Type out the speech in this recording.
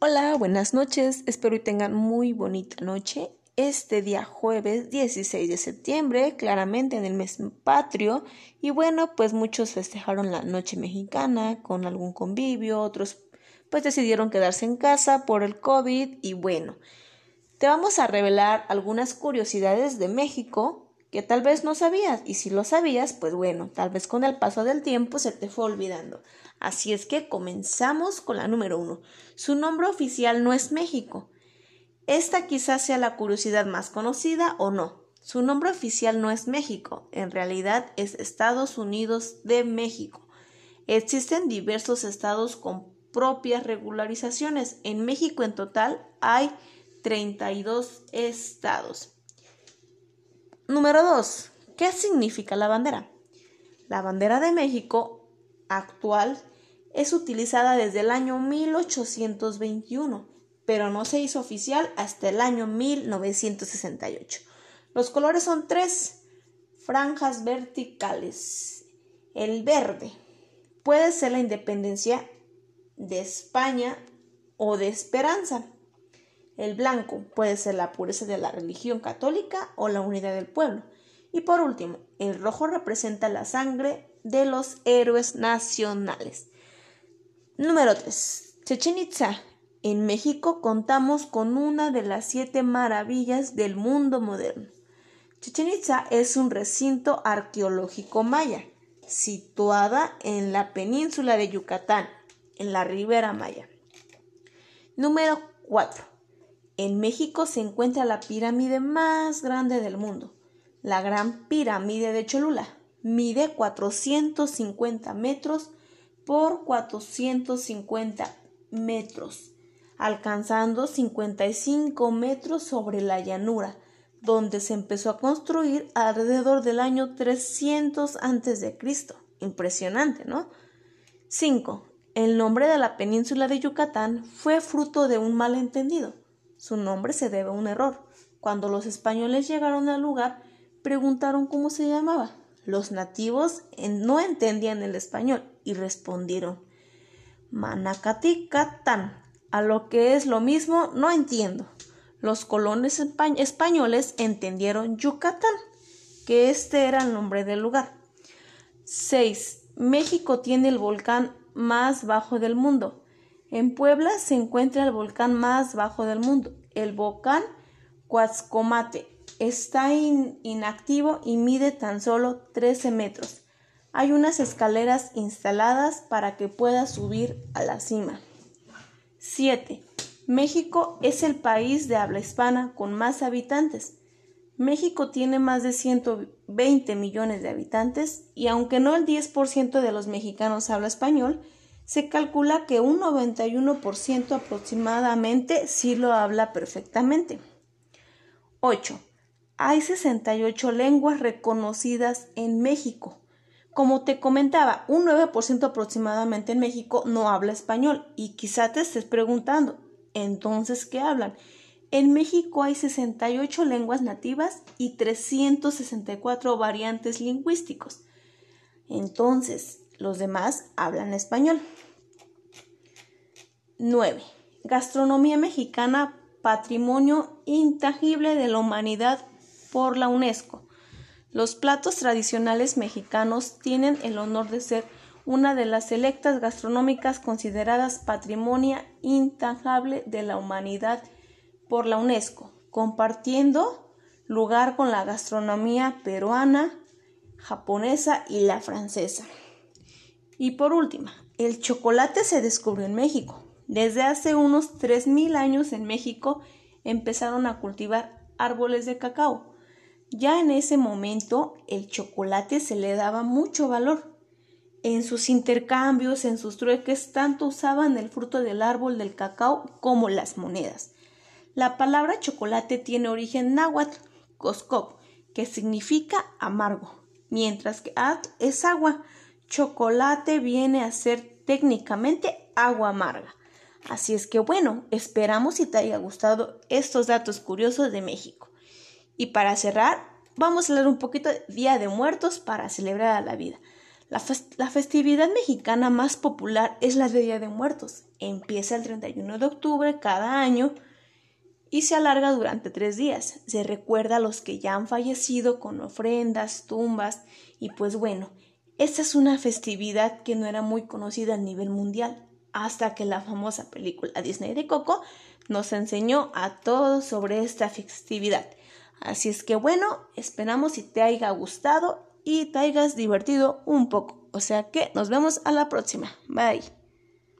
Hola, buenas noches. Espero que tengan muy bonita noche. Este día jueves 16 de septiembre, claramente en el mes patrio, y bueno, pues muchos festejaron la noche mexicana con algún convivio, otros pues decidieron quedarse en casa por el COVID y bueno, te vamos a revelar algunas curiosidades de México que tal vez no sabías y si lo sabías, pues bueno, tal vez con el paso del tiempo se te fue olvidando. Así es que comenzamos con la número uno. Su nombre oficial no es México. Esta quizás sea la curiosidad más conocida o no. Su nombre oficial no es México, en realidad es Estados Unidos de México. Existen diversos estados con propias regularizaciones. En México en total hay 32 estados. Número 2. ¿Qué significa la bandera? La bandera de México actual es utilizada desde el año 1821, pero no se hizo oficial hasta el año 1968. Los colores son tres franjas verticales. El verde puede ser la independencia de España o de esperanza. El blanco puede ser la pureza de la religión católica o la unidad del pueblo. Y por último, el rojo representa la sangre de los héroes nacionales. Número 3. Chechen Itza. En México contamos con una de las siete maravillas del mundo moderno. Chichen Itza es un recinto arqueológico maya, situada en la península de Yucatán, en la Ribera Maya. Número 4. En México se encuentra la pirámide más grande del mundo, la Gran Pirámide de Cholula. Mide 450 metros por 450 metros, alcanzando 55 metros sobre la llanura, donde se empezó a construir alrededor del año 300 a.C. Impresionante, ¿no? 5. El nombre de la península de Yucatán fue fruto de un malentendido. Su nombre se debe a un error. Cuando los españoles llegaron al lugar, preguntaron cómo se llamaba. Los nativos no entendían el español y respondieron Manacaticatán, a lo que es lo mismo no entiendo. Los colones españoles entendieron Yucatán, que este era el nombre del lugar. 6. México tiene el volcán más bajo del mundo. En Puebla se encuentra el volcán más bajo del mundo, el volcán Cuatzcomate está inactivo y mide tan solo 13 metros. Hay unas escaleras instaladas para que pueda subir a la cima. 7. México es el país de habla hispana con más habitantes. México tiene más de 120 millones de habitantes y aunque no el 10% de los mexicanos habla español, se calcula que un 91% aproximadamente sí lo habla perfectamente. 8. Hay 68 lenguas reconocidas en México. Como te comentaba, un 9% aproximadamente en México no habla español y quizá te estés preguntando, entonces, ¿qué hablan? En México hay 68 lenguas nativas y 364 variantes lingüísticos. Entonces, los demás hablan español. 9. Gastronomía mexicana, patrimonio intangible de la humanidad por la UNESCO. Los platos tradicionales mexicanos tienen el honor de ser una de las selectas gastronómicas consideradas patrimonio intangible de la humanidad por la UNESCO, compartiendo lugar con la gastronomía peruana, japonesa y la francesa. Y por último, el chocolate se descubrió en México. Desde hace unos 3.000 años en México empezaron a cultivar árboles de cacao. Ya en ese momento el chocolate se le daba mucho valor. En sus intercambios, en sus trueques, tanto usaban el fruto del árbol del cacao como las monedas. La palabra chocolate tiene origen náhuatl, coscop, que significa amargo, mientras que at es agua. Chocolate viene a ser técnicamente agua amarga. Así es que bueno, esperamos si te haya gustado estos datos curiosos de México. Y para cerrar, vamos a hablar un poquito de Día de Muertos para celebrar a la vida. La, la, festividad mexicana más popular es la de Día de Muertos. Empieza el 31 de octubre cada año y se alarga durante tres días. Se recuerda a los que ya han fallecido con ofrendas, tumbas y pues bueno, esta es una festividad que no era muy conocida a nivel mundial hasta que la famosa película Disney de Coco nos enseñó a todos sobre esta festividad. Así es que bueno, esperamos si te haya gustado y te hayas divertido un poco. O sea que nos vemos a la próxima. Bye.